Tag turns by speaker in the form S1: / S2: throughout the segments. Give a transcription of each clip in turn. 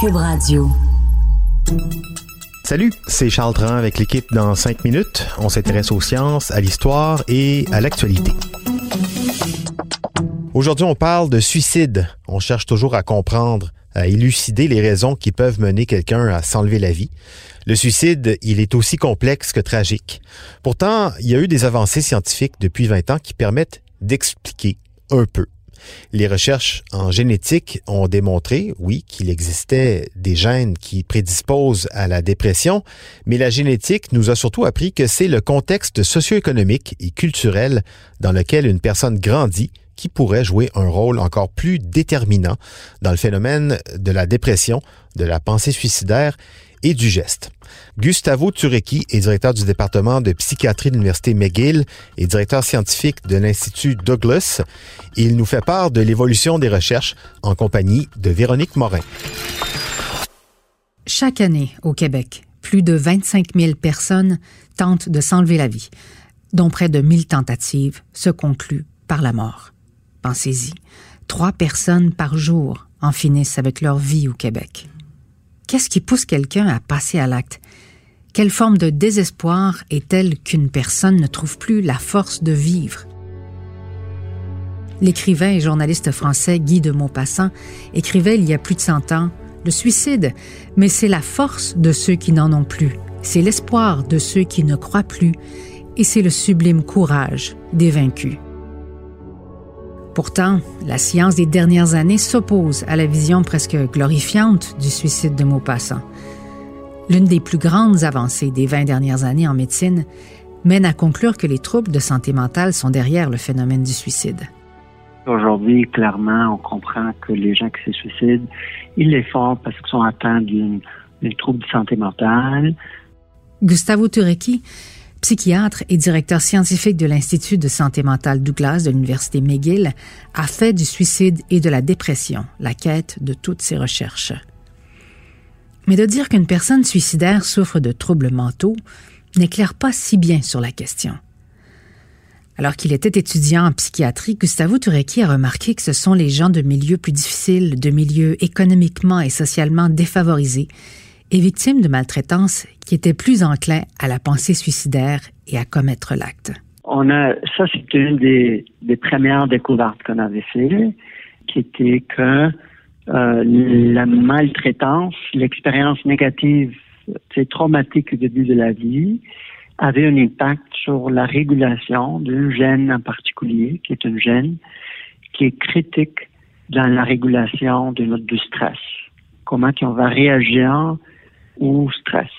S1: Cube Radio.
S2: Salut, c'est Charles Tran avec l'équipe dans 5 minutes. On s'intéresse aux sciences, à l'histoire et à l'actualité. Aujourd'hui, on parle de suicide. On cherche toujours à comprendre, à élucider les raisons qui peuvent mener quelqu'un à s'enlever la vie. Le suicide, il est aussi complexe que tragique. Pourtant, il y a eu des avancées scientifiques depuis 20 ans qui permettent d'expliquer un peu les recherches en génétique ont démontré, oui, qu'il existait des gènes qui prédisposent à la dépression, mais la génétique nous a surtout appris que c'est le contexte socio-économique et culturel dans lequel une personne grandit qui pourrait jouer un rôle encore plus déterminant dans le phénomène de la dépression, de la pensée suicidaire et du geste. Gustavo Turecki est directeur du département de psychiatrie de l'Université McGill et directeur scientifique de l'Institut Douglas. Il nous fait part de l'évolution des recherches en compagnie de Véronique Morin.
S3: Chaque année, au Québec, plus de 25 000 personnes tentent de s'enlever la vie, dont près de 1000 tentatives se concluent par la mort. Pensez-y, trois personnes par jour en finissent avec leur vie au Québec. Qu'est-ce qui pousse quelqu'un à passer à l'acte? Quelle forme de désespoir est telle qu'une personne ne trouve plus la force de vivre? L'écrivain et journaliste français Guy de Maupassant écrivait il y a plus de cent ans Le suicide, mais c'est la force de ceux qui n'en ont plus, c'est l'espoir de ceux qui ne croient plus, et c'est le sublime courage des vaincus. Pourtant, la science des dernières années s'oppose à la vision presque glorifiante du suicide de Maupassant. L'une des plus grandes avancées des 20 dernières années en médecine mène à conclure que les troubles de santé mentale sont derrière le phénomène du suicide.
S4: Aujourd'hui, clairement, on comprend que les gens qui se suicident, ils les font parce qu'ils sont atteints d'une trouble de santé mentale.
S3: Gustavo Turecki psychiatre et directeur scientifique de l'Institut de santé mentale Douglas de l'Université McGill, a fait du suicide et de la dépression la quête de toutes ses recherches. Mais de dire qu'une personne suicidaire souffre de troubles mentaux n'éclaire pas si bien sur la question. Alors qu'il était étudiant en psychiatrie, Gustavo Turecki a remarqué que ce sont les gens de milieux plus difficiles, de milieux économiquement et socialement défavorisés, et victimes de maltraitance qui étaient plus enclins à la pensée suicidaire et à commettre l'acte.
S4: On a, ça c'est une des, premières découvertes qu'on avait fait, qui était que euh, la maltraitance, l'expérience négative, c'est traumatique au début de la vie, avait un impact sur la régulation d'un gène en particulier, qui est un gène qui est critique dans la régulation de notre stress. Comment on va réagir ou stress.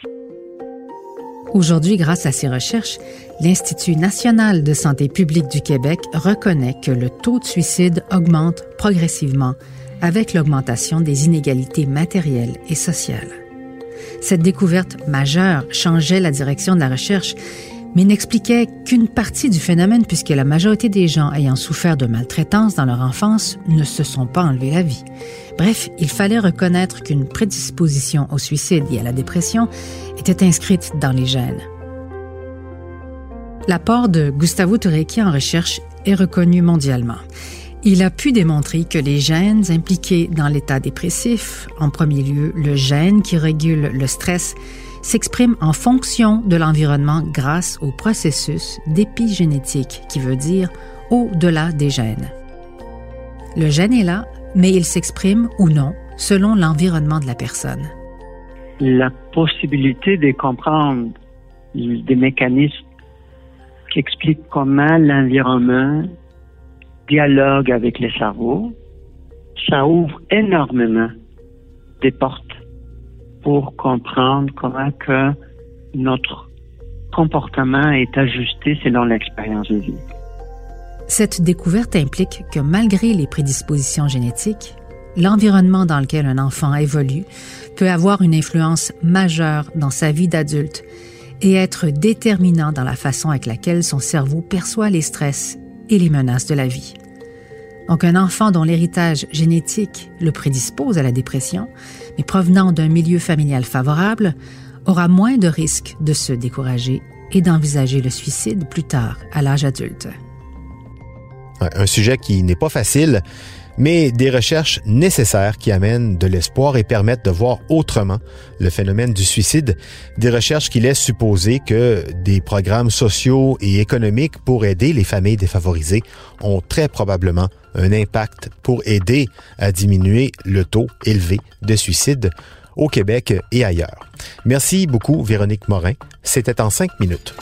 S3: Aujourd'hui, grâce à ces recherches, l'Institut national de santé publique du Québec reconnaît que le taux de suicide augmente progressivement avec l'augmentation des inégalités matérielles et sociales. Cette découverte majeure changeait la direction de la recherche mais n'expliquait qu'une partie du phénomène puisque la majorité des gens ayant souffert de maltraitance dans leur enfance ne se sont pas enlevés la vie. Bref, il fallait reconnaître qu'une prédisposition au suicide et à la dépression était inscrite dans les gènes. L'apport de Gustavo Turecki en recherche est reconnu mondialement. Il a pu démontrer que les gènes impliqués dans l'état dépressif, en premier lieu le gène qui régule le stress, s'exprime en fonction de l'environnement grâce au processus d'épigénétique, qui veut dire au-delà des gènes. Le gène est là, mais il s'exprime ou non selon l'environnement de la personne.
S4: La possibilité de comprendre des mécanismes qui expliquent comment l'environnement dialogue avec le cerveau, ça ouvre énormément des portes pour comprendre comment que notre comportement est ajusté selon l'expérience de vie.
S3: Cette découverte implique que malgré les prédispositions génétiques, l'environnement dans lequel un enfant évolue peut avoir une influence majeure dans sa vie d'adulte et être déterminant dans la façon avec laquelle son cerveau perçoit les stress et les menaces de la vie. Donc un enfant dont l'héritage génétique le prédispose à la dépression, mais provenant d'un milieu familial favorable, aura moins de risques de se décourager et d'envisager le suicide plus tard, à l'âge adulte.
S2: Un sujet qui n'est pas facile, mais des recherches nécessaires qui amènent de l'espoir et permettent de voir autrement le phénomène du suicide, des recherches qui laissent supposer que des programmes sociaux et économiques pour aider les familles défavorisées ont très probablement un impact pour aider à diminuer le taux élevé de suicide au Québec et ailleurs. Merci beaucoup, Véronique Morin. C'était en cinq minutes.